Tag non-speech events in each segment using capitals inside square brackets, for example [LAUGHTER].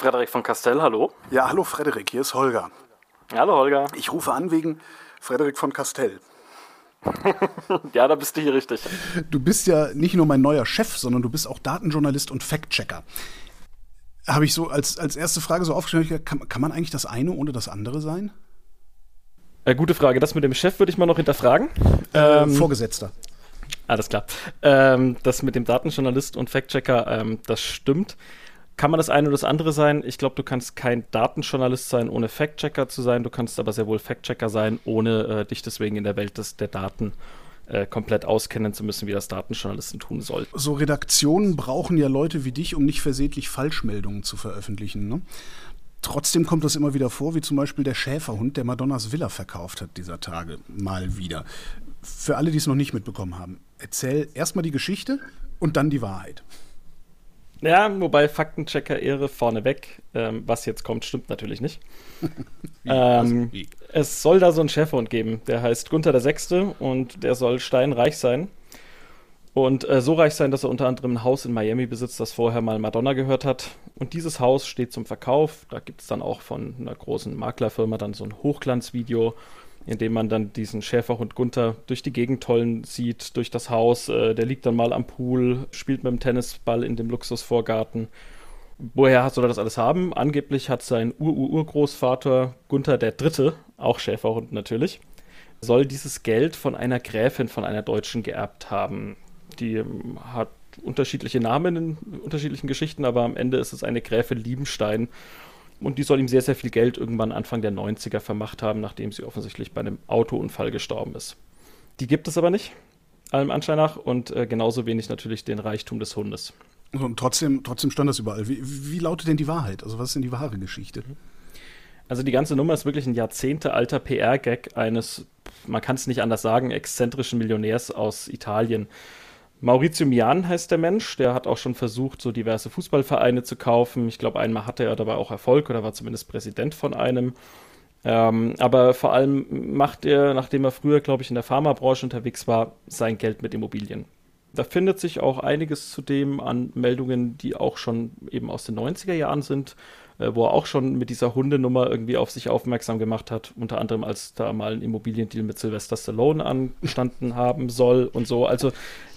Frederik von Castell, hallo. Ja, hallo Frederik, hier ist Holger. Hallo Holger. Ich rufe an wegen Frederik von Castell. [LAUGHS] ja, da bist du hier richtig. Du bist ja nicht nur mein neuer Chef, sondern du bist auch Datenjournalist und Fact-Checker. Habe ich so als, als erste Frage so aufgestellt, kann, kann man eigentlich das eine ohne das andere sein? Äh, gute Frage. Das mit dem Chef würde ich mal noch hinterfragen. Äh, ähm, Vorgesetzter. Alles klar. Ähm, das mit dem Datenjournalist und Fact-Checker, ähm, das stimmt. Kann man das eine oder das andere sein? Ich glaube, du kannst kein Datenjournalist sein, ohne Fact-Checker zu sein. Du kannst aber sehr wohl Fact-Checker sein, ohne äh, dich deswegen in der Welt des, der Daten äh, komplett auskennen zu müssen, wie das Datenjournalisten tun sollten. So Redaktionen brauchen ja Leute wie dich, um nicht versehentlich Falschmeldungen zu veröffentlichen. Ne? Trotzdem kommt das immer wieder vor, wie zum Beispiel der Schäferhund, der Madonnas Villa verkauft hat dieser Tage mal wieder. Für alle, die es noch nicht mitbekommen haben, erzähl erstmal die Geschichte und dann die Wahrheit. Ja, wobei Faktenchecker Ehre vorneweg. Ähm, was jetzt kommt, stimmt natürlich nicht. [LAUGHS] Wie? Ähm, Wie? Es soll da so einen Schäferhund geben, der heißt Gunther der Sechste und der soll steinreich sein. Und äh, so reich sein, dass er unter anderem ein Haus in Miami besitzt, das vorher mal Madonna gehört hat. Und dieses Haus steht zum Verkauf. Da gibt es dann auch von einer großen Maklerfirma dann so ein Hochglanzvideo, in dem man dann diesen Schäferhund Gunther durch die Gegend tollen sieht, durch das Haus. Äh, der liegt dann mal am Pool, spielt mit dem Tennisball in dem Luxusvorgarten. Woher soll er das alles haben? Angeblich hat sein Ur-Ur-Urgroßvater Gunther der Dritte, auch Schäferhund natürlich, soll dieses Geld von einer Gräfin, von einer Deutschen geerbt haben. Die ähm, hat unterschiedliche Namen in unterschiedlichen Geschichten, aber am Ende ist es eine Gräfin Liebenstein. Und die soll ihm sehr, sehr viel Geld irgendwann Anfang der 90er vermacht haben, nachdem sie offensichtlich bei einem Autounfall gestorben ist. Die gibt es aber nicht, allem Anschein nach, und äh, genauso wenig natürlich den Reichtum des Hundes. Und trotzdem, trotzdem stand das überall. Wie, wie lautet denn die Wahrheit? Also, was ist denn die wahre Geschichte? Also, die ganze Nummer ist wirklich ein jahrzehntealter PR-Gag eines, man kann es nicht anders sagen, exzentrischen Millionärs aus Italien. Maurizio Mian heißt der Mensch, der hat auch schon versucht, so diverse Fußballvereine zu kaufen. Ich glaube, einmal hatte er dabei auch Erfolg oder war zumindest Präsident von einem. Ähm, aber vor allem macht er, nachdem er früher, glaube ich, in der Pharmabranche unterwegs war, sein Geld mit Immobilien. Da findet sich auch einiges zudem an Meldungen, die auch schon eben aus den 90er Jahren sind, äh, wo er auch schon mit dieser Hundenummer irgendwie auf sich aufmerksam gemacht hat, unter anderem als da mal ein Immobiliendeal mit Sylvester Stallone angestanden haben soll und so. Also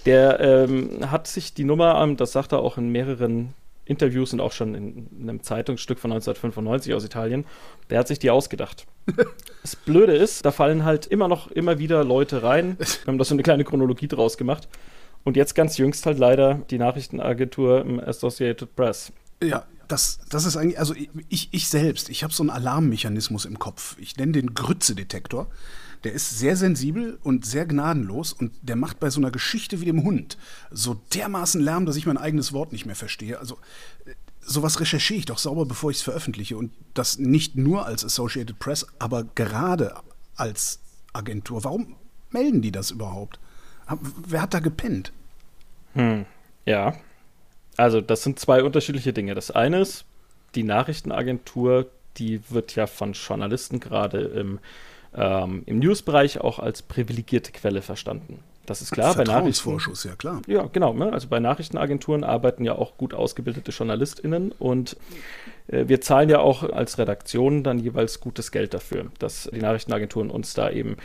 der ähm, hat sich die Nummer, ähm, das sagt er auch in mehreren Interviews und auch schon in, in, einem Zeitungsstück von 1995 aus Italien, der hat sich die ausgedacht. [LAUGHS] das Blöde ist, da fallen halt immer noch immer wieder Leute rein. Wir haben da so eine kleine Chronologie draus gemacht. Und jetzt ganz jüngst halt leider die Nachrichtenagentur Associated Press. Ja, das, das ist eigentlich, also ich, ich selbst, ich habe so einen Alarmmechanismus im Kopf. Ich nenne den Grütze-Detektor. Der ist sehr sensibel und sehr gnadenlos und der macht bei so einer Geschichte wie dem Hund so dermaßen Lärm, dass ich mein eigenes Wort nicht mehr verstehe. Also sowas recherchiere ich doch sauber, bevor ich es veröffentliche und das nicht nur als Associated Press, aber gerade als Agentur. Warum melden die das überhaupt? Wer hat da gepennt? Hm, ja, also, das sind zwei unterschiedliche Dinge. Das eine ist, die Nachrichtenagentur, die wird ja von Journalisten gerade im, ähm, im Newsbereich auch als privilegierte Quelle verstanden. Das ist klar. Bei Vertrauensvorschuss, ja klar. Ja, genau. Ne? Also bei Nachrichtenagenturen arbeiten ja auch gut ausgebildete JournalistInnen und äh, wir zahlen ja auch als Redaktion dann jeweils gutes Geld dafür, dass die Nachrichtenagenturen uns da eben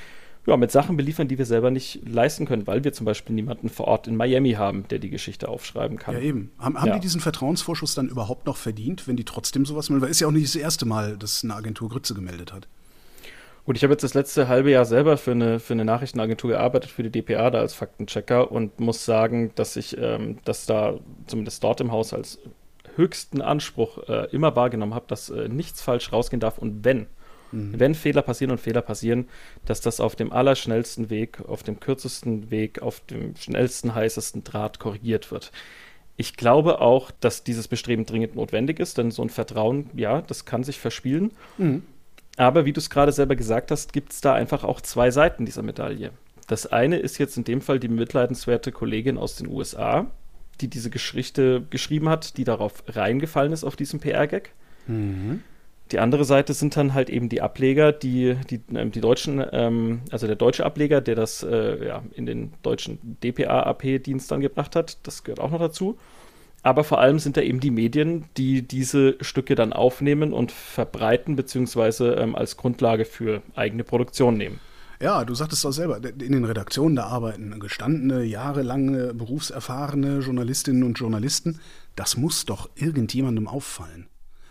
ja, mit Sachen beliefern, die wir selber nicht leisten können, weil wir zum Beispiel niemanden vor Ort in Miami haben, der die Geschichte aufschreiben kann. Ja, eben. Haben, haben ja. die diesen Vertrauensvorschuss dann überhaupt noch verdient, wenn die trotzdem sowas melden? Weil ist ja auch nicht das erste Mal, dass eine Agentur Grütze gemeldet hat. Gut, ich habe jetzt das letzte halbe Jahr selber für eine, für eine Nachrichtenagentur gearbeitet, für die DPA da als Faktenchecker und muss sagen, dass ich ähm, das da zumindest dort im Haus als höchsten Anspruch äh, immer wahrgenommen habe, dass äh, nichts falsch rausgehen darf und wenn Mhm. Wenn Fehler passieren und Fehler passieren, dass das auf dem allerschnellsten Weg, auf dem kürzesten Weg, auf dem schnellsten, heißesten Draht korrigiert wird. Ich glaube auch, dass dieses Bestreben dringend notwendig ist, denn so ein Vertrauen, ja, das kann sich verspielen. Mhm. Aber wie du es gerade selber gesagt hast, gibt es da einfach auch zwei Seiten dieser Medaille. Das eine ist jetzt in dem Fall die mitleidenswerte Kollegin aus den USA, die diese Geschichte geschrieben hat, die darauf reingefallen ist auf diesem PR-Gag. Mhm. Die andere Seite sind dann halt eben die Ableger, die, die, ähm, die deutschen, ähm, also der deutsche Ableger, der das äh, ja, in den deutschen DPA-AP-Dienst dann gebracht hat, das gehört auch noch dazu. Aber vor allem sind da eben die Medien, die diese Stücke dann aufnehmen und verbreiten, beziehungsweise ähm, als Grundlage für eigene Produktion nehmen. Ja, du sagtest doch selber, in den Redaktionen, da arbeiten gestandene, jahrelange, berufserfahrene Journalistinnen und Journalisten. Das muss doch irgendjemandem auffallen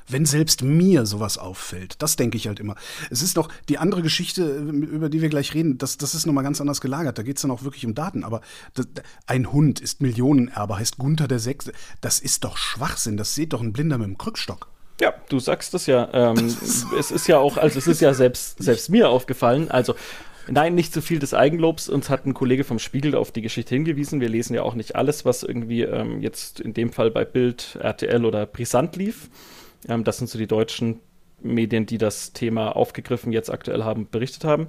wenn selbst mir sowas auffällt. Das denke ich halt immer. Es ist doch die andere Geschichte, über die wir gleich reden, das, das ist nochmal ganz anders gelagert. Da geht es dann auch wirklich um Daten. Aber das, ein Hund ist Millionenerbe, heißt Gunther der Sechste. Das ist doch Schwachsinn. Das sieht doch ein Blinder mit dem Krückstock. Ja, du sagst es ja. Ähm, es ist ja auch, also es ist ja selbst, selbst mir aufgefallen. Also Nein, nicht zu viel des Eigenlobs. Uns hat ein Kollege vom Spiegel auf die Geschichte hingewiesen. Wir lesen ja auch nicht alles, was irgendwie ähm, jetzt in dem Fall bei Bild, RTL oder Brisant lief. Ähm, das sind so die deutschen Medien, die das Thema aufgegriffen jetzt aktuell haben, berichtet haben.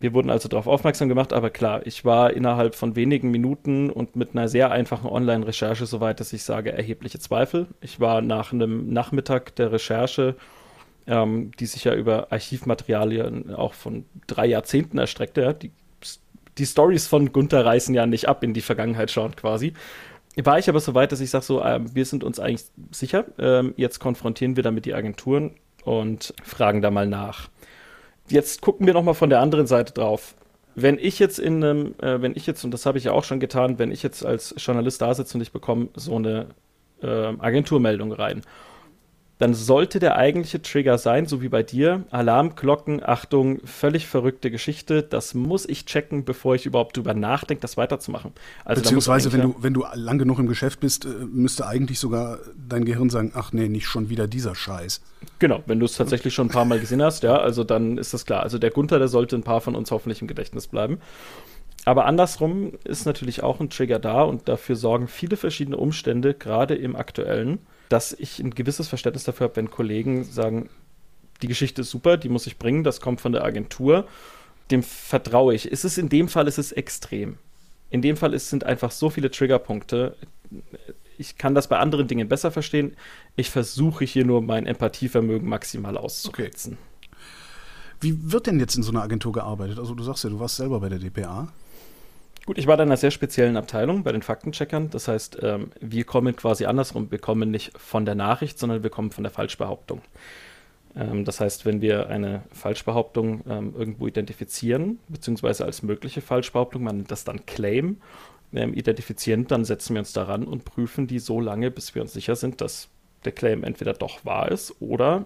Wir wurden also darauf aufmerksam gemacht, aber klar, ich war innerhalb von wenigen Minuten und mit einer sehr einfachen Online-Recherche so weit, dass ich sage, erhebliche Zweifel. Ich war nach einem Nachmittag der Recherche, ähm, die sich ja über Archivmaterialien auch von drei Jahrzehnten erstreckte, die, die Stories von Gunther reißen ja nicht ab in die Vergangenheit schauen quasi war ich aber so weit, dass ich sage so, äh, wir sind uns eigentlich sicher. Ähm, jetzt konfrontieren wir damit die Agenturen und fragen da mal nach. Jetzt gucken wir noch mal von der anderen Seite drauf. Wenn ich jetzt in einem, äh, wenn ich jetzt, und das habe ich ja auch schon getan, wenn ich jetzt als Journalist da sitze und ich bekomme so eine äh, Agenturmeldung rein dann sollte der eigentliche Trigger sein, so wie bei dir, Alarmglocken, Achtung, völlig verrückte Geschichte, das muss ich checken, bevor ich überhaupt drüber nachdenke, das weiterzumachen. Also Beziehungsweise, wenn du, wenn du lang genug im Geschäft bist, äh, müsste eigentlich sogar dein Gehirn sagen, ach nee, nicht schon wieder dieser Scheiß. Genau, wenn du es tatsächlich schon ein paar Mal gesehen hast, ja, also dann ist das klar. Also der Gunther, der sollte ein paar von uns hoffentlich im Gedächtnis bleiben. Aber andersrum ist natürlich auch ein Trigger da und dafür sorgen viele verschiedene Umstände, gerade im aktuellen dass ich ein gewisses Verständnis dafür habe, wenn Kollegen sagen, die Geschichte ist super, die muss ich bringen, das kommt von der Agentur, dem vertraue ich. Ist es in dem Fall ist es extrem. In dem Fall ist, sind einfach so viele Triggerpunkte. Ich kann das bei anderen Dingen besser verstehen. Ich versuche hier nur mein Empathievermögen maximal auszureizen. Okay. Wie wird denn jetzt in so einer Agentur gearbeitet? Also du sagst ja, du warst selber bei der DPA. Gut, ich war da in einer sehr speziellen Abteilung bei den Faktencheckern. Das heißt, ähm, wir kommen quasi andersrum. Wir kommen nicht von der Nachricht, sondern wir kommen von der Falschbehauptung. Ähm, das heißt, wenn wir eine Falschbehauptung ähm, irgendwo identifizieren, beziehungsweise als mögliche Falschbehauptung, man nennt das dann Claim, ähm, identifizieren, dann setzen wir uns daran und prüfen die so lange, bis wir uns sicher sind, dass der Claim entweder doch wahr ist oder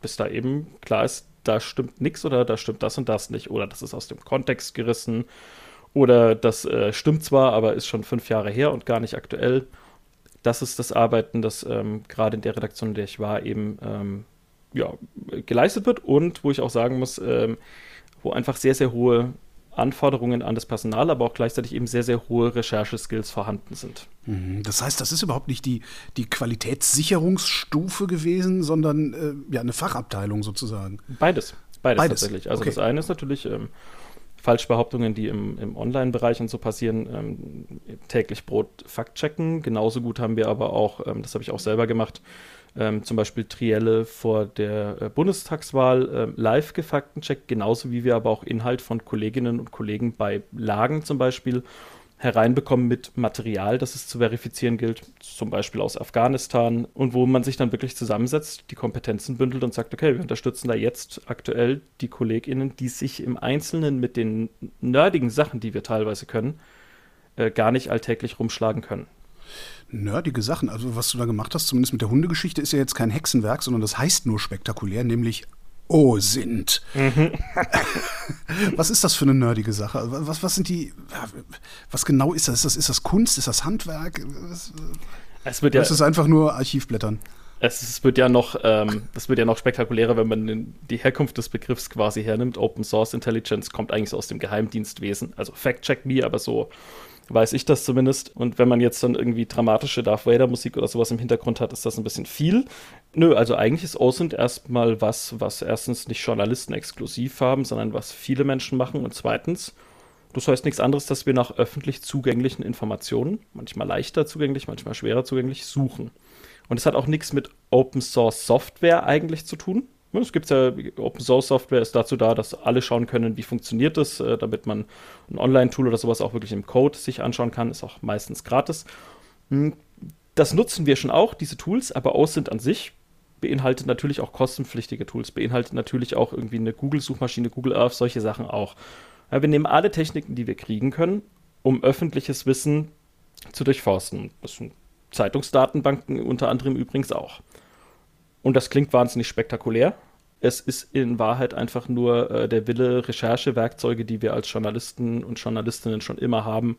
bis da eben klar ist, da stimmt nichts oder da stimmt das und das nicht oder das ist aus dem Kontext gerissen oder das äh, stimmt zwar, aber ist schon fünf Jahre her und gar nicht aktuell. Das ist das Arbeiten, das ähm, gerade in der Redaktion, in der ich war, eben ähm, ja, geleistet wird und wo ich auch sagen muss, ähm, wo einfach sehr, sehr hohe Anforderungen an das Personal, aber auch gleichzeitig eben sehr, sehr hohe Rechercheskills vorhanden sind. Mhm. Das heißt, das ist überhaupt nicht die, die Qualitätssicherungsstufe gewesen, sondern äh, ja, eine Fachabteilung sozusagen. Beides. Beides, Beides. tatsächlich. Also okay. das eine ist natürlich ähm, Falschbehauptungen, die im, im Online-Bereich und so passieren, ähm, täglich Brot faktchecken. Genauso gut haben wir aber auch, ähm, das habe ich auch selber gemacht, ähm, zum Beispiel Trielle vor der äh, Bundestagswahl äh, live gefaktencheckt, genauso wie wir aber auch Inhalt von Kolleginnen und Kollegen bei Lagen zum Beispiel hereinbekommen mit Material, das es zu verifizieren gilt, zum Beispiel aus Afghanistan, und wo man sich dann wirklich zusammensetzt, die Kompetenzen bündelt und sagt, okay, wir unterstützen da jetzt aktuell die KollegInnen, die sich im Einzelnen mit den nerdigen Sachen, die wir teilweise können, äh, gar nicht alltäglich rumschlagen können. Nerdige Sachen, also was du da gemacht hast, zumindest mit der Hundegeschichte, ist ja jetzt kein Hexenwerk, sondern das heißt nur spektakulär, nämlich O sind. Mhm. [LAUGHS] was ist das für eine nerdige Sache? Was, was sind die, was genau ist das? Ist das, ist das Kunst? Ist das Handwerk? es wird ja, ist es einfach nur Archivblättern? Es, es wird ja noch, ähm, das wird ja noch spektakulärer, wenn man die Herkunft des Begriffs quasi hernimmt. Open Source Intelligence kommt eigentlich aus dem Geheimdienstwesen. Also Fact Check Me, aber so weiß ich das zumindest. Und wenn man jetzt dann irgendwie dramatische Darth Vader Musik oder sowas im Hintergrund hat, ist das ein bisschen viel. Nö, also eigentlich ist OSINT erstmal was, was erstens nicht Journalisten exklusiv haben, sondern was viele Menschen machen. Und zweitens, das heißt nichts anderes, dass wir nach öffentlich zugänglichen Informationen, manchmal leichter zugänglich, manchmal schwerer zugänglich, suchen. Und es hat auch nichts mit Open Source Software eigentlich zu tun, es gibt ja, Open Source Software ist dazu da, dass alle schauen können, wie funktioniert das, äh, damit man ein Online-Tool oder sowas auch wirklich im Code sich anschauen kann, ist auch meistens gratis. Hm, Das nutzen wir schon auch, diese Tools, aber OSINT an sich beinhaltet natürlich auch kostenpflichtige Tools, beinhaltet natürlich auch irgendwie eine Google-Suchmaschine, Google Earth, solche Sachen auch. Ja, wir nehmen alle Techniken, die wir kriegen können, um öffentliches Wissen zu durchforsten. Das sind Zeitungsdatenbanken unter anderem übrigens auch. Und das klingt wahnsinnig spektakulär. Es ist in Wahrheit einfach nur äh, der Wille, Recherchewerkzeuge, die wir als Journalisten und Journalistinnen schon immer haben,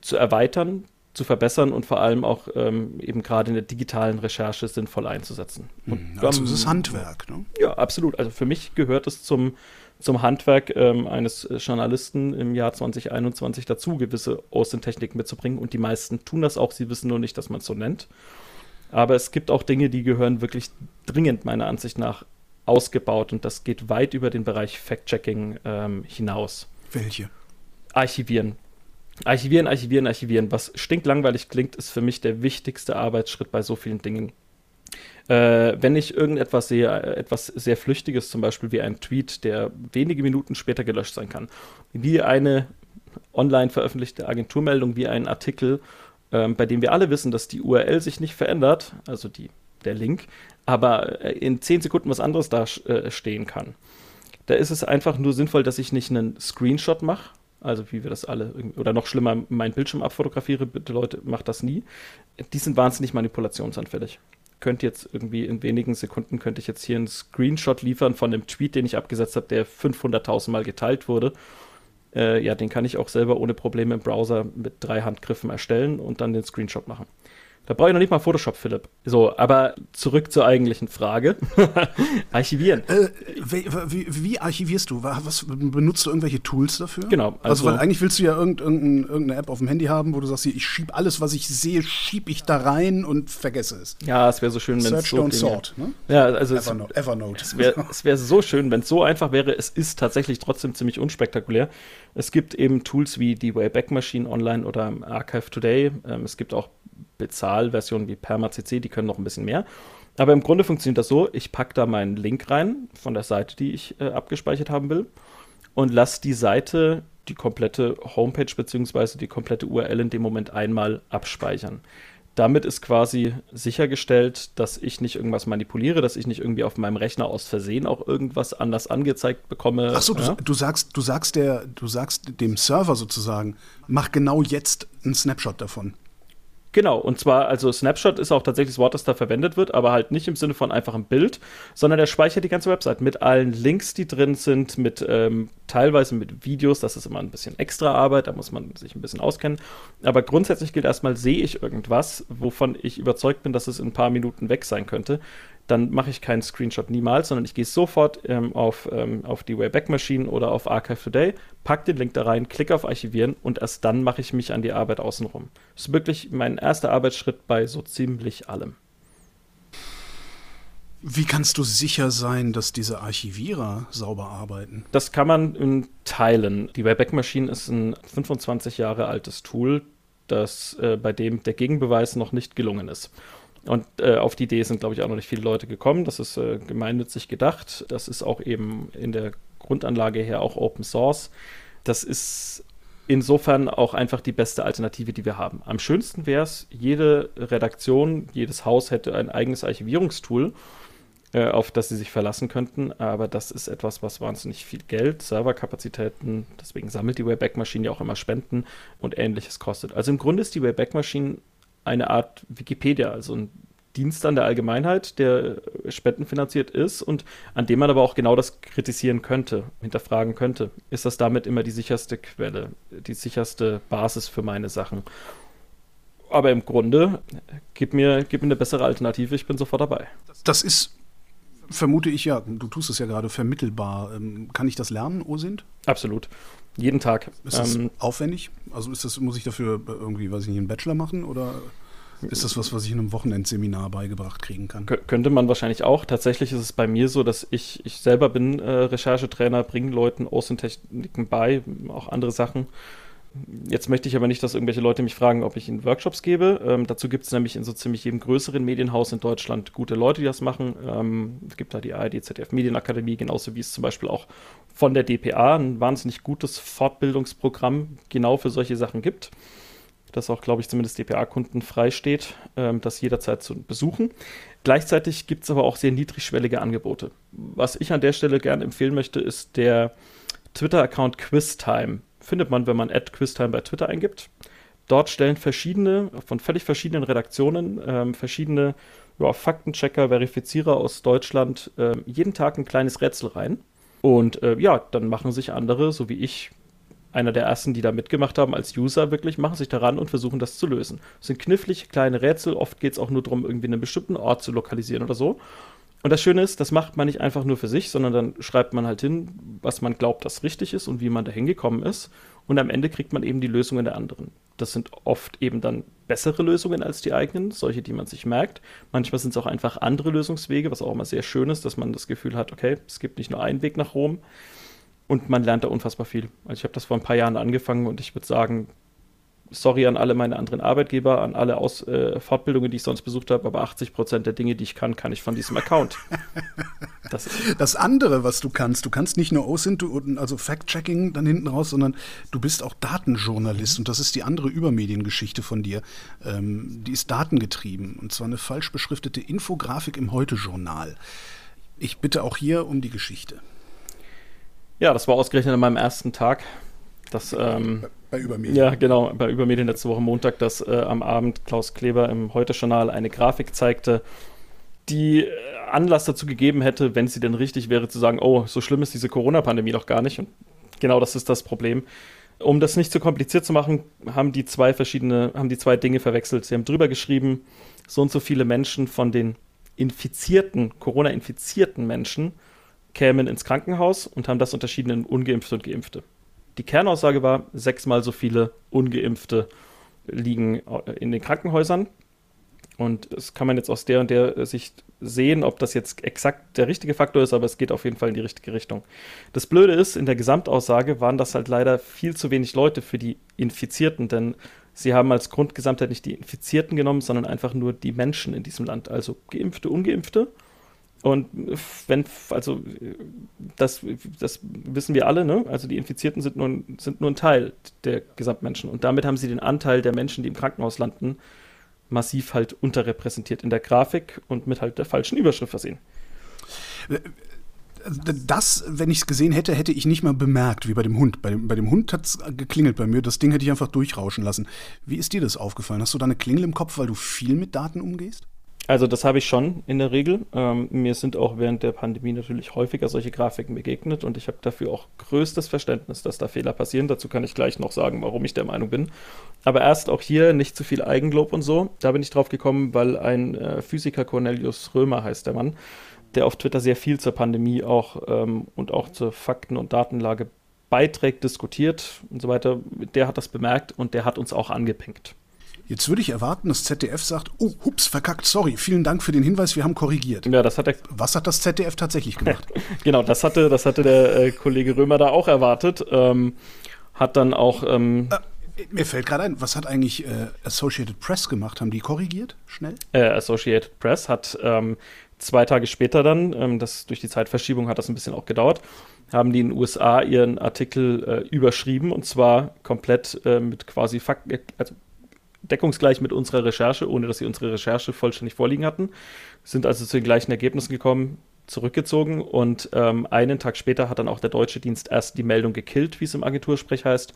zu erweitern, zu verbessern und vor allem auch ähm, eben gerade in der digitalen Recherche sinnvoll einzusetzen. Und, also es ist Handwerk, ne? Ja, absolut. Also für mich gehört es zum, zum Handwerk ähm, eines Journalisten im Jahr 2021 dazu, gewisse Außentechniken mitzubringen. Und die meisten tun das auch. Sie wissen nur nicht, dass man es so nennt. Aber es gibt auch Dinge, die gehören wirklich dringend meiner Ansicht nach ausgebaut. Und das geht weit über den Bereich Fact-Checking ähm, hinaus. Welche? Archivieren. Archivieren, archivieren, archivieren. Was stinklangweilig klingt, ist für mich der wichtigste Arbeitsschritt bei so vielen Dingen. Äh, wenn ich irgendetwas sehe, äh, etwas sehr Flüchtiges, zum Beispiel wie ein Tweet, der wenige Minuten später gelöscht sein kann, wie eine online veröffentlichte Agenturmeldung, wie ein Artikel, äh, bei dem wir alle wissen, dass die URL sich nicht verändert, also die, der Link, aber äh, in 10 Sekunden was anderes da äh, stehen kann. Da ist es einfach nur sinnvoll, dass ich nicht einen Screenshot mache, also wie wir das alle, oder noch schlimmer, meinen Bildschirm abfotografiere, bitte Leute, macht das nie. Die sind wahnsinnig manipulationsanfällig könnte jetzt irgendwie in wenigen Sekunden könnte ich jetzt hier einen Screenshot liefern von dem Tweet, den ich abgesetzt habe, der 500.000 Mal geteilt wurde. Äh, ja, den kann ich auch selber ohne Probleme im Browser mit drei Handgriffen erstellen und dann den Screenshot machen. Da brauche ich noch nicht mal Photoshop, Philipp. So, aber zurück zur eigentlichen Frage. [LAUGHS] Archivieren. Äh, wie, wie, wie, archivierst du? Was, benutzt du irgendwelche Tools dafür? Genau. Also, also weil eigentlich willst du ja irgendein, irgendeine App auf dem Handy haben, wo du sagst, ich schiebe alles, was ich sehe, schiebe ich da rein und vergesse es. Ja, es wäre so schön, wenn es so... Don't sort, ne? Ja, also Evernote. Es, Evernote. Es wäre wär so schön, wenn es so einfach wäre. Es ist tatsächlich trotzdem ziemlich unspektakulär. Es gibt eben Tools wie die Wayback Machine Online oder Archive Today. Ähm, es gibt auch Bezahlversionen wie PermaCC, die können noch ein bisschen mehr. Aber im Grunde funktioniert das so, ich packe da meinen Link rein von der Seite, die ich äh, abgespeichert haben will und lasse die Seite, die komplette Homepage bzw. die komplette URL in dem Moment einmal abspeichern. Damit ist quasi sichergestellt, dass ich nicht irgendwas manipuliere, dass ich nicht irgendwie auf meinem Rechner aus Versehen auch irgendwas anders angezeigt bekomme. Achso, du, ja? du, sagst, du sagst der, du sagst dem Server sozusagen, mach genau jetzt einen Snapshot davon. Genau, und zwar, also Snapshot ist auch tatsächlich das Wort, das da verwendet wird, aber halt nicht im Sinne von einfachem Bild, sondern der speichert die ganze Website mit allen Links, die drin sind, mit ähm, teilweise mit Videos, das ist immer ein bisschen extra Arbeit, da muss man sich ein bisschen auskennen. Aber grundsätzlich gilt erstmal, sehe ich irgendwas, wovon ich überzeugt bin, dass es in ein paar Minuten weg sein könnte, dann mache ich keinen Screenshot niemals, sondern ich gehe sofort ähm, auf, ähm, auf die Wayback Machine oder auf Archive Today, packe den Link da rein, klicke auf Archivieren und erst dann mache ich mich an die Arbeit außenrum. Das ist wirklich mein erster Arbeitsschritt bei so ziemlich allem. Wie kannst du sicher sein, dass diese Archivierer sauber arbeiten? Das kann man in Teilen. Die Wayback Machine ist ein 25 Jahre altes Tool, das, äh, bei dem der Gegenbeweis noch nicht gelungen ist. Und äh, auf die Idee sind, glaube ich, auch noch nicht viele Leute gekommen. Das ist äh, gemeinnützig gedacht. Das ist auch eben in der Grundanlage her auch Open Source. Das ist insofern auch einfach die beste Alternative, die wir haben. Am schönsten wäre es, jede Redaktion, jedes Haus hätte ein eigenes Archivierungstool, äh, auf das sie sich verlassen könnten. Aber das ist etwas, was wahnsinnig viel Geld, Serverkapazitäten, deswegen sammelt die Wayback-Maschine ja auch immer Spenden und ähnliches kostet. Also im Grunde ist die Wayback-Maschine eine Art Wikipedia, also ein Dienst an der Allgemeinheit, der spendenfinanziert ist und an dem man aber auch genau das kritisieren könnte, hinterfragen könnte. Ist das damit immer die sicherste Quelle, die sicherste Basis für meine Sachen? Aber im Grunde, gib mir, gib mir eine bessere Alternative, ich bin sofort dabei. Das ist, vermute ich ja, du tust es ja gerade vermittelbar. Ähm, kann ich das lernen, OSINT? Absolut. Jeden Tag. Ist das ähm, aufwendig? Also ist das, muss ich dafür irgendwie, weiß ich nicht, einen Bachelor machen oder ist das was, was ich in einem Wochenendseminar beigebracht kriegen kann? Könnte man wahrscheinlich auch. Tatsächlich ist es bei mir so, dass ich, ich selber bin äh, Recherchetrainer, bringe Leuten Außentechniken bei, auch andere Sachen. Jetzt möchte ich aber nicht, dass irgendwelche Leute mich fragen, ob ich ihnen Workshops gebe. Ähm, dazu gibt es nämlich in so ziemlich jedem größeren Medienhaus in Deutschland gute Leute, die das machen. Ähm, es gibt da die ARD, ZDF Medienakademie, genauso wie es zum Beispiel auch von der DPA ein wahnsinnig gutes Fortbildungsprogramm genau für solche Sachen gibt. das auch, glaube ich, zumindest DPA-Kunden freisteht, ähm, das jederzeit zu besuchen. Gleichzeitig gibt es aber auch sehr niedrigschwellige Angebote. Was ich an der Stelle gerne empfehlen möchte, ist der Twitter-Account QuizTime. Findet man, wenn man QuizTime bei Twitter eingibt. Dort stellen verschiedene, von völlig verschiedenen Redaktionen, ähm, verschiedene ja, Faktenchecker, Verifizierer aus Deutschland äh, jeden Tag ein kleines Rätsel rein. Und äh, ja, dann machen sich andere, so wie ich, einer der ersten, die da mitgemacht haben als User, wirklich machen sich daran und versuchen das zu lösen. Es sind knifflige kleine Rätsel, oft geht es auch nur darum, irgendwie einen bestimmten Ort zu lokalisieren oder so. Und das Schöne ist, das macht man nicht einfach nur für sich, sondern dann schreibt man halt hin, was man glaubt, das richtig ist und wie man da hingekommen ist. Und am Ende kriegt man eben die Lösungen der anderen. Das sind oft eben dann bessere Lösungen als die eigenen, solche, die man sich merkt. Manchmal sind es auch einfach andere Lösungswege, was auch immer sehr schön ist, dass man das Gefühl hat, okay, es gibt nicht nur einen Weg nach Rom. Und man lernt da unfassbar viel. Also ich habe das vor ein paar Jahren angefangen und ich würde sagen, sorry an alle meine anderen Arbeitgeber, an alle Aus äh, Fortbildungen, die ich sonst besucht habe, aber 80 Prozent der Dinge, die ich kann, kann ich von diesem Account. [LAUGHS] Das, das andere, was du kannst, du kannst nicht nur OSINT, also Fact-Checking dann hinten raus, sondern du bist auch Datenjournalist und das ist die andere Übermediengeschichte von dir. Ähm, die ist datengetrieben und zwar eine falsch beschriftete Infografik im Heute-Journal. Ich bitte auch hier um die Geschichte. Ja, das war ausgerechnet an meinem ersten Tag. Das, ähm, bei Übermedien. Ja, genau, bei Übermedien letzte Woche Montag, dass äh, am Abend Klaus Kleber im Heute-Journal eine Grafik zeigte, die äh, Anlass dazu gegeben hätte, wenn sie denn richtig wäre, zu sagen, oh, so schlimm ist diese Corona-Pandemie doch gar nicht. Und genau das ist das Problem. Um das nicht zu kompliziert zu machen, haben die zwei verschiedene, haben die zwei Dinge verwechselt. Sie haben drüber geschrieben, so und so viele Menschen von den infizierten, Corona-infizierten Menschen kämen ins Krankenhaus und haben das unterschieden in Ungeimpfte und Geimpfte. Die Kernaussage war, sechsmal so viele Ungeimpfte liegen in den Krankenhäusern. Und das kann man jetzt aus der und der Sicht sehen, ob das jetzt exakt der richtige Faktor ist, aber es geht auf jeden Fall in die richtige Richtung. Das Blöde ist, in der Gesamtaussage waren das halt leider viel zu wenig Leute für die Infizierten, denn sie haben als Grundgesamtheit nicht die Infizierten genommen, sondern einfach nur die Menschen in diesem Land, also Geimpfte, Ungeimpfte. Und wenn, also, das, das wissen wir alle, ne? Also, die Infizierten sind nur, sind nur ein Teil der Gesamtmenschen. Und damit haben sie den Anteil der Menschen, die im Krankenhaus landen, massiv halt unterrepräsentiert in der Grafik und mit halt der falschen Überschrift versehen. Das, wenn ich es gesehen hätte, hätte ich nicht mal bemerkt, wie bei dem Hund. Bei bei dem Hund hat es geklingelt bei mir. Das Ding hätte ich einfach durchrauschen lassen. Wie ist dir das aufgefallen? Hast du da eine Klingel im Kopf, weil du viel mit Daten umgehst? Also das habe ich schon in der Regel. Ähm, mir sind auch während der Pandemie natürlich häufiger solche Grafiken begegnet und ich habe dafür auch größtes Verständnis, dass da Fehler passieren. Dazu kann ich gleich noch sagen, warum ich der Meinung bin. Aber erst auch hier nicht zu viel Eigenlob und so. Da bin ich drauf gekommen, weil ein äh, Physiker Cornelius Römer heißt der Mann, der auf Twitter sehr viel zur Pandemie auch ähm, und auch zur Fakten- und Datenlage beiträgt, diskutiert und so weiter. Der hat das bemerkt und der hat uns auch angepinkt. Jetzt würde ich erwarten, dass ZDF sagt, oh, hups, verkackt, sorry, vielen Dank für den Hinweis, wir haben korrigiert. Ja, das hat er. Was hat das ZDF tatsächlich gemacht? [LAUGHS] genau, das hatte, das hatte der äh, Kollege Römer da auch erwartet. Ähm, hat dann auch. Ähm, äh, mir fällt gerade ein, was hat eigentlich äh, Associated Press gemacht? Haben die korrigiert schnell? Äh, Associated Press hat ähm, zwei Tage später dann, ähm, das durch die Zeitverschiebung hat das ein bisschen auch gedauert, haben die in den USA ihren Artikel äh, überschrieben und zwar komplett äh, mit quasi Fakten, also deckungsgleich mit unserer Recherche, ohne dass sie unsere Recherche vollständig vorliegen hatten. Sind also zu den gleichen Ergebnissen gekommen, zurückgezogen und ähm, einen Tag später hat dann auch der deutsche Dienst erst die Meldung gekillt, wie es im Agentursprech heißt,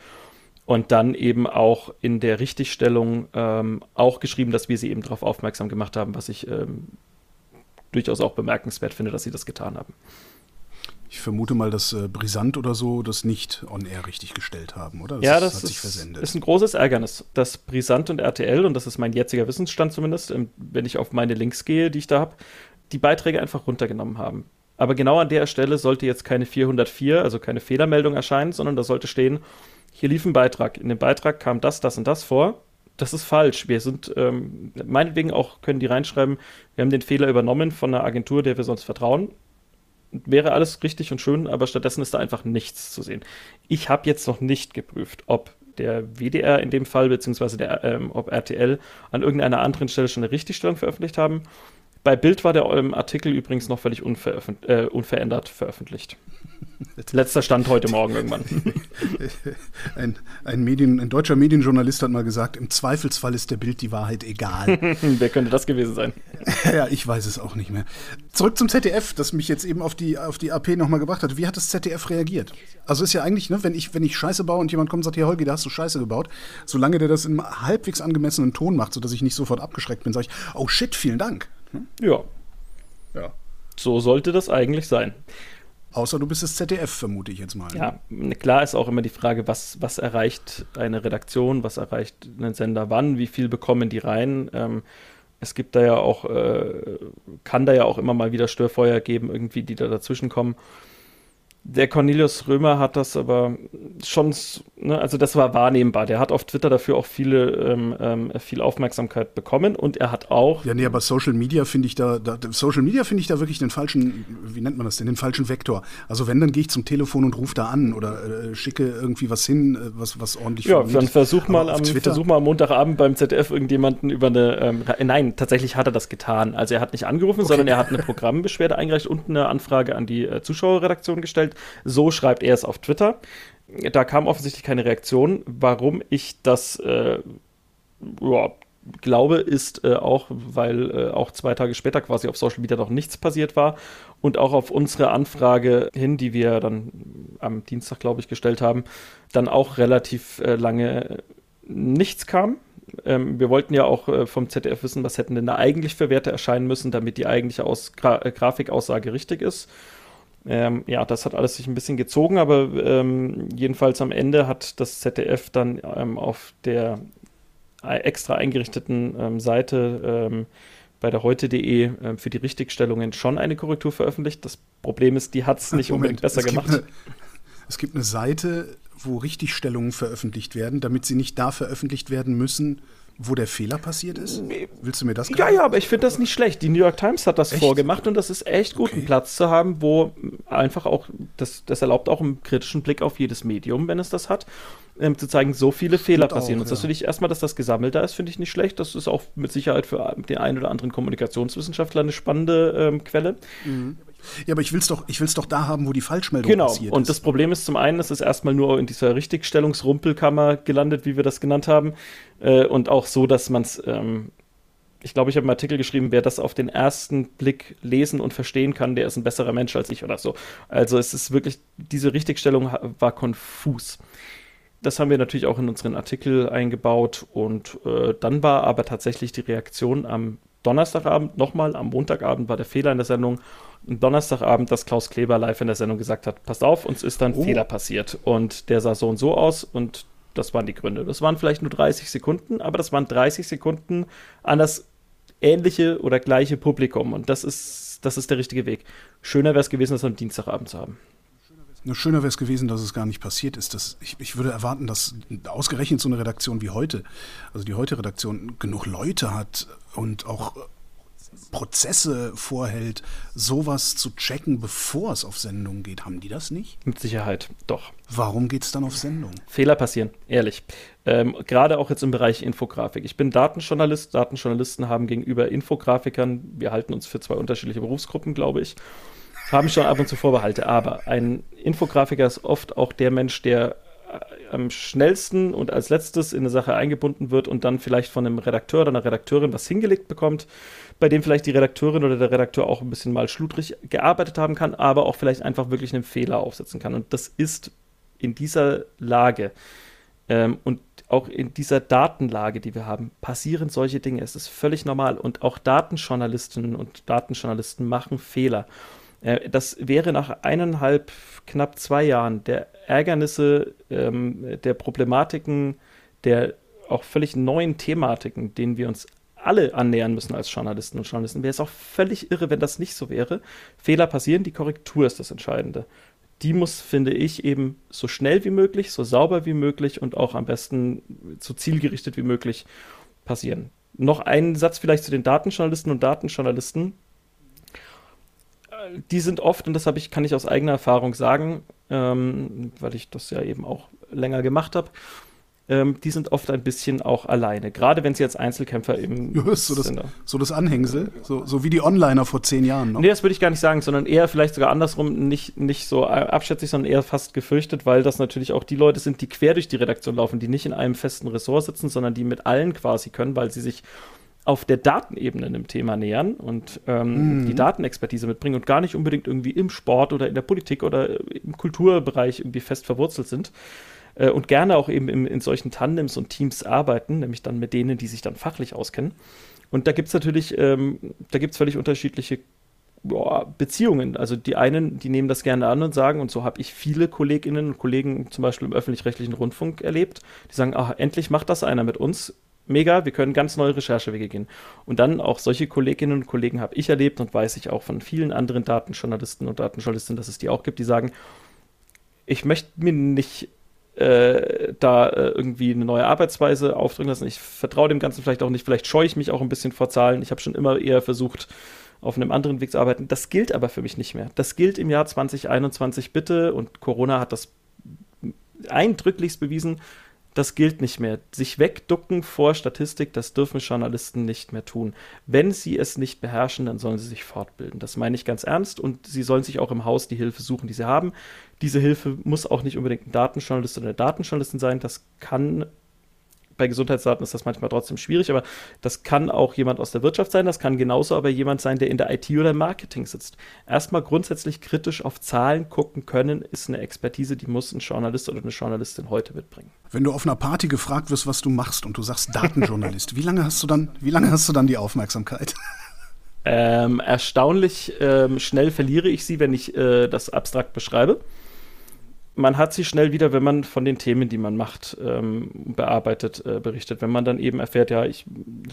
und dann eben auch in der Richtigstellung ähm, auch geschrieben, dass wir sie eben darauf aufmerksam gemacht haben, was ich ähm, durchaus auch bemerkenswert finde, dass sie das getan haben. Ich vermute mal, dass äh, Brisant oder so das nicht on air richtig gestellt haben, oder? Das ja, das ist, ist, ein großes Ärgernis, dass Brisant und RTL, und das ist mein jetziger Wissensstand zumindest, ähm, wenn ich auf meine Links gehe, die ich da habe, die Beiträge einfach runtergenommen haben. Aber genau an der Stelle sollte jetzt keine 404, also keine Fehlermeldung erscheinen, sondern da sollte stehen, hier lief ein Beitrag. In dem Beitrag kam das, das und das vor. Das ist falsch. Wir sind, ähm, meinetwegen auch können die reinschreiben, wir haben den Fehler übernommen von einer Agentur, der wir sonst vertrauen wäre alles richtig und schön, aber stattdessen ist da einfach nichts zu sehen. Ich habe jetzt noch nicht geprüft, ob der WDR in dem Fall, beziehungsweise der, ähm, ob RTL an irgendeiner anderen Stelle schon eine Richtigstellung veröffentlicht haben. Bei Bild war der ähm, Artikel übrigens noch völlig äh, unverändert veröffentlicht. [LAUGHS] Letzter Stand heute Morgen irgendwann. [LAUGHS] Ein, ein, Medien, ein deutscher Medienjournalist hat mal gesagt, im Zweifelsfall ist der Bild die Wahrheit egal. [LAUGHS] Wer könnte das gewesen sein? ja, ich weiß es auch nicht mehr. Zurück zum ZDF, das mich jetzt eben auf die, auf die AP nochmal gebracht hat. Wie hat das ZDF reagiert? Also ist ja eigentlich, ne, wenn ich, wenn ich Scheiße baue und jemand kommt und sagt, hier Holgi, da hast du Scheiße gebaut, solange der das im halbwegs angemessenen Ton macht, sodass ich nicht sofort abgeschreckt bin, sage ich, oh shit, vielen Dank. Hm? Ja. Ja. So sollte das eigentlich sein. Außer du bist das ZDF, vermute ich jetzt mal. Ja, klar ist auch immer die Frage, was, was erreicht eine Redaktion, was erreicht ein Sender wann, wie viel bekommen die rein. Ähm, es gibt da ja auch, äh, kann da ja auch immer mal wieder Störfeuer geben, irgendwie, die da dazwischen kommen. Der Cornelius Römer hat das aber schon, ne, also das war wahrnehmbar. Der hat auf Twitter dafür auch viele, ähm, ähm, viel Aufmerksamkeit bekommen und er hat auch. Ja, nee, aber Social Media finde ich da, da Social Media finde ich da wirklich den falschen, wie nennt man das denn, den falschen Vektor. Also wenn, dann gehe ich zum Telefon und rufe da an oder äh, schicke irgendwie was hin, äh, was, was ordentlich Ja, dann versuch mal, am, versuch mal am Montagabend beim ZDF irgendjemanden über eine, ähm, nein, tatsächlich hat er das getan. Also er hat nicht angerufen, okay. sondern er hat eine Programmbeschwerde eingereicht und eine Anfrage an die äh, Zuschauerredaktion gestellt gestellt. So schreibt er es auf Twitter. Da kam offensichtlich keine Reaktion. Warum ich das äh, ja, glaube, ist äh, auch, weil äh, auch zwei Tage später quasi auf Social Media noch nichts passiert war und auch auf unsere Anfrage hin, die wir dann am Dienstag, glaube ich, gestellt haben, dann auch relativ äh, lange nichts kam. Ähm, wir wollten ja auch äh, vom ZDF wissen, was hätten denn da eigentlich für Werte erscheinen müssen, damit die eigentliche Aus Gra äh, Grafikaussage richtig ist. Ähm, ja, das hat alles sich ein bisschen gezogen, aber ähm, jedenfalls am Ende hat das ZDF dann ähm, auf der extra eingerichteten ähm, Seite ähm, bei der heute.de äh, für die Richtigstellungen schon eine Korrektur veröffentlicht. Das Problem ist, die hat es nicht unbedingt besser gemacht. Eine, es gibt eine Seite, wo Richtigstellungen veröffentlicht werden, damit sie nicht da veröffentlicht werden müssen, wo der Fehler passiert ist? Willst du mir das Ja, ja, aber ich finde das nicht schlecht. Die New York Times hat das echt? vorgemacht und das ist echt gut, okay. einen Platz zu haben, wo einfach auch, das, das erlaubt auch einen kritischen Blick auf jedes Medium, wenn es das hat, ähm, zu zeigen, so viele Stimmt Fehler passieren. Auch, und das ja. finde ich erstmal, dass das gesammelt da ist, finde ich nicht schlecht. Das ist auch mit Sicherheit für den einen oder anderen Kommunikationswissenschaftler eine spannende ähm, Quelle. Mhm. Ja, aber ich will es doch, doch da haben, wo die Falschmeldung genau. passiert ist. Genau. Und das Problem ist zum einen, es ist erstmal nur in dieser Richtigstellungsrumpelkammer gelandet, wie wir das genannt haben. Äh, und auch so, dass man es, ähm, ich glaube, ich habe einen Artikel geschrieben, wer das auf den ersten Blick lesen und verstehen kann, der ist ein besserer Mensch als ich oder so. Also es ist wirklich, diese Richtigstellung war konfus. Das haben wir natürlich auch in unseren Artikel eingebaut und äh, dann war aber tatsächlich die Reaktion am Donnerstagabend nochmal, am Montagabend war der Fehler in der Sendung Donnerstagabend, dass Klaus Kleber live in der Sendung gesagt hat, passt auf, uns ist dann oh. Fehler passiert. Und der sah so und so aus und das waren die Gründe. Das waren vielleicht nur 30 Sekunden, aber das waren 30 Sekunden an das ähnliche oder gleiche Publikum. Und das ist, das ist der richtige Weg. Schöner wäre es gewesen, das am Dienstagabend zu haben. Nur schöner wäre es gewesen, dass es gar nicht passiert ist. Dass ich, ich würde erwarten, dass ausgerechnet so eine Redaktion wie heute, also die heute Redaktion, genug Leute hat und auch Prozesse vorhält, sowas zu checken, bevor es auf Sendung geht. Haben die das nicht? Mit Sicherheit, doch. Warum geht es dann auf Sendung? Fehler passieren, ehrlich. Ähm, Gerade auch jetzt im Bereich Infografik. Ich bin Datenjournalist. Datenjournalisten haben gegenüber Infografikern, wir halten uns für zwei unterschiedliche Berufsgruppen, glaube ich, haben schon ab und zu Vorbehalte. Aber ein Infografiker ist oft auch der Mensch, der äh, am schnellsten und als letztes in eine Sache eingebunden wird und dann vielleicht von einem Redakteur oder einer Redakteurin was hingelegt bekommt bei dem vielleicht die Redakteurin oder der Redakteur auch ein bisschen mal schludrig gearbeitet haben kann, aber auch vielleicht einfach wirklich einen Fehler aufsetzen kann. Und das ist in dieser Lage ähm, und auch in dieser Datenlage, die wir haben, passieren solche Dinge. Es ist völlig normal. Und auch Datenjournalistinnen und Datenjournalisten machen Fehler. Äh, das wäre nach eineinhalb, knapp zwei Jahren der Ärgernisse, ähm, der Problematiken, der auch völlig neuen Thematiken, denen wir uns alle annähern müssen als Journalisten und Journalisten. Wäre es auch völlig irre, wenn das nicht so wäre. Fehler passieren, die Korrektur ist das Entscheidende. Die muss, finde ich, eben so schnell wie möglich, so sauber wie möglich und auch am besten so zielgerichtet wie möglich passieren. Noch ein Satz vielleicht zu den Datenjournalisten und Datenjournalisten. Die sind oft, und das ich, kann ich aus eigener Erfahrung sagen, ähm, weil ich das ja eben auch länger gemacht habe, ähm, die sind oft ein bisschen auch alleine. Gerade wenn sie als Einzelkämpfer eben. [LAUGHS] Ja, so, das, so das Anhängsel, so, so wie die Onliner vor zehn Jahren. Noch. Nee, das würde ich gar nicht sagen, sondern eher vielleicht sogar andersrum, nicht, nicht so abschätzig, sondern eher fast gefürchtet, weil das natürlich auch die Leute sind, die quer durch die Redaktion laufen, die nicht in einem festen Ressort sitzen, sondern die mit allen quasi können, weil sie sich auf der Datenebene einem Thema nähern und ähm, mhm. die Datenexpertise mitbringen und gar nicht unbedingt irgendwie im Sport oder in der Politik oder im Kulturbereich irgendwie fest verwurzelt sind äh, und gerne auch eben in, in solchen Tandems und Teams arbeiten, nämlich dann mit denen, die sich dann fachlich auskennen. Und da gibt es natürlich, ähm, da gibt es völlig unterschiedliche boah, Beziehungen. Also die einen, die nehmen das gerne an und sagen, und so habe ich viele Kolleginnen und Kollegen zum Beispiel im öffentlich-rechtlichen Rundfunk erlebt, die sagen, ach, endlich macht das einer mit uns. Mega, wir können ganz neue Recherchewege gehen. Und dann auch solche Kolleginnen und Kollegen habe ich erlebt und weiß ich auch von vielen anderen Datenjournalisten und Datenjournalistinnen, dass es die auch gibt, die sagen, ich möchte mir nicht äh, da äh, irgendwie eine neue Arbeitsweise aufdrücken lassen. Ich vertraue dem Ganzen vielleicht auch nicht. Vielleicht scheue ich mich auch ein bisschen vor Zahlen. Ich habe schon immer eher versucht, auf einem anderen Weg zu arbeiten. Das gilt aber für mich nicht mehr. Das gilt im Jahr 2021 bitte und Corona hat das eindrücklichst bewiesen das gilt nicht mehr. Sich wegducken vor Statistik, das dürfen Journalisten nicht mehr tun. Wenn sie es nicht beherrschen, dann sollen sie sich fortbilden. Das meine ich ganz ernst und sie sollen sich auch im Haus die Hilfe suchen, die sie haben. Diese Hilfe muss auch nicht unbedingt ein Datenjournalist oder eine Datenjournalistin sein. Das kann bei Gesundheitsdaten ist das manchmal trotzdem schwierig, aber das kann auch jemand aus der Wirtschaft sein, das kann genauso aber jemand sein, der in der IT oder im Marketing sitzt. Erstmal grundsätzlich kritisch auf Zahlen gucken können, ist eine Expertise, die muss ein Journalist oder eine Journalistin heute mitbringen. Wenn du auf einer Party gefragt wirst, was du machst und du sagst Datenjournalist, wie lange hast du dann, wie lange hast du dann die Aufmerksamkeit? Ähm, erstaunlich ähm, schnell verliere ich sie, wenn ich äh, das abstrakt beschreibe man hat sie schnell wieder, wenn man von den Themen, die man macht, ähm, bearbeitet, äh, berichtet. Wenn man dann eben erfährt, ja, ich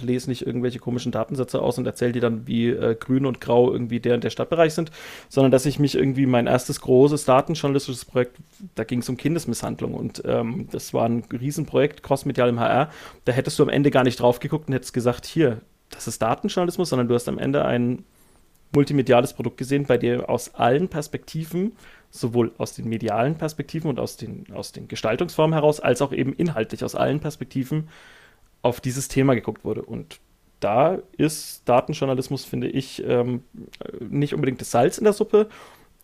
lese nicht irgendwelche komischen Datensätze aus und erzähle die dann, wie äh, grün und grau irgendwie der und der Stadtbereich sind, sondern dass ich mich irgendwie mein erstes großes datenjournalistisches Projekt, da ging es um Kindesmisshandlung und ähm, das war ein Riesenprojekt, crossmedial im HR. Da hättest du am Ende gar nicht drauf geguckt und hättest gesagt, hier, das ist Datenjournalismus, sondern du hast am Ende ein multimediales Produkt gesehen, bei dir aus allen Perspektiven sowohl aus den medialen Perspektiven und aus den, aus den Gestaltungsformen heraus, als auch eben inhaltlich aus allen Perspektiven auf dieses Thema geguckt wurde. Und da ist Datenjournalismus, finde ich, ähm, nicht unbedingt das Salz in der Suppe,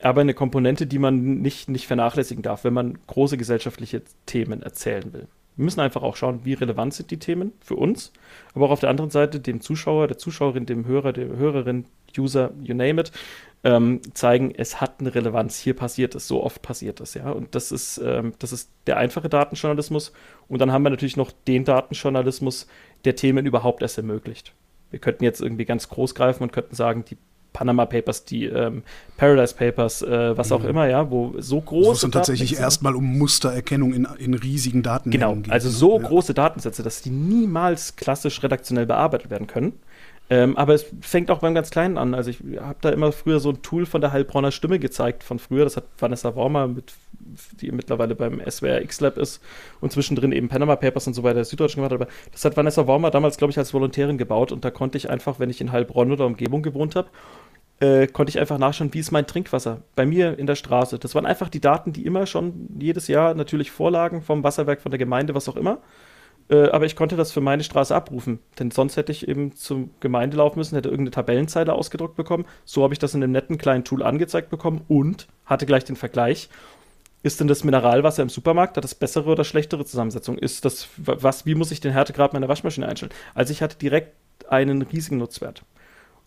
aber eine Komponente, die man nicht, nicht vernachlässigen darf, wenn man große gesellschaftliche Themen erzählen will. Wir müssen einfach auch schauen, wie relevant sind die Themen für uns, aber auch auf der anderen Seite dem Zuschauer, der Zuschauerin, dem Hörer, der Hörerin, User, you name it, ähm, zeigen, es hat eine Relevanz. Hier passiert es, so oft passiert es, ja. Und das ist, ähm, das ist der einfache Datenjournalismus. Und dann haben wir natürlich noch den Datenjournalismus, der Themen überhaupt erst ermöglicht. Wir könnten jetzt irgendwie ganz groß greifen und könnten sagen, die Panama Papers, die ähm, Paradise Papers, äh, was auch mhm. immer, ja, wo so große. Wo es dann tatsächlich erstmal um Mustererkennung in, in riesigen Daten genau, geht. Genau, also ne? so ja. große Datensätze, dass die niemals klassisch redaktionell bearbeitet werden können. Ähm, aber es fängt auch beim ganz Kleinen an. Also ich habe da immer früher so ein Tool von der Heilbronner Stimme gezeigt von früher. Das hat Vanessa Wormer, mit, die mittlerweile beim SWR X-Lab ist und zwischendrin eben Panama Papers und so weiter Süddeutschen gemacht hat. Aber das hat Vanessa Wormer damals, glaube ich, als Volontärin gebaut. Und da konnte ich einfach, wenn ich in Heilbronn oder Umgebung gewohnt habe, äh, konnte ich einfach nachschauen, wie ist mein Trinkwasser bei mir in der Straße. Das waren einfach die Daten, die immer schon jedes Jahr natürlich vorlagen vom Wasserwerk, von der Gemeinde, was auch immer. Äh, aber ich konnte das für meine Straße abrufen, denn sonst hätte ich eben zur Gemeinde laufen müssen, hätte irgendeine Tabellenzeile ausgedruckt bekommen. So habe ich das in einem netten kleinen Tool angezeigt bekommen und hatte gleich den Vergleich. Ist denn das Mineralwasser im Supermarkt, hat das bessere oder schlechtere Zusammensetzung? Ist das, was, wie muss ich den Härtegrad meiner Waschmaschine einstellen? Also ich hatte direkt einen riesigen Nutzwert.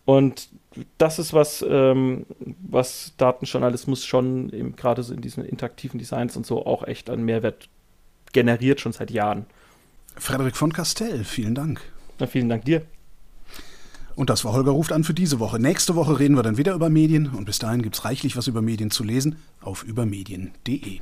Und das ist was, ähm, was Datenjournalismus schon gerade so in diesen interaktiven Designs und so auch echt an Mehrwert generiert, schon seit Jahren. Frederik von Castell, vielen Dank. Na, vielen Dank dir. Und das war Holger ruft an für diese Woche. Nächste Woche reden wir dann wieder über Medien und bis dahin gibt es reichlich was über Medien zu lesen auf übermedien.de.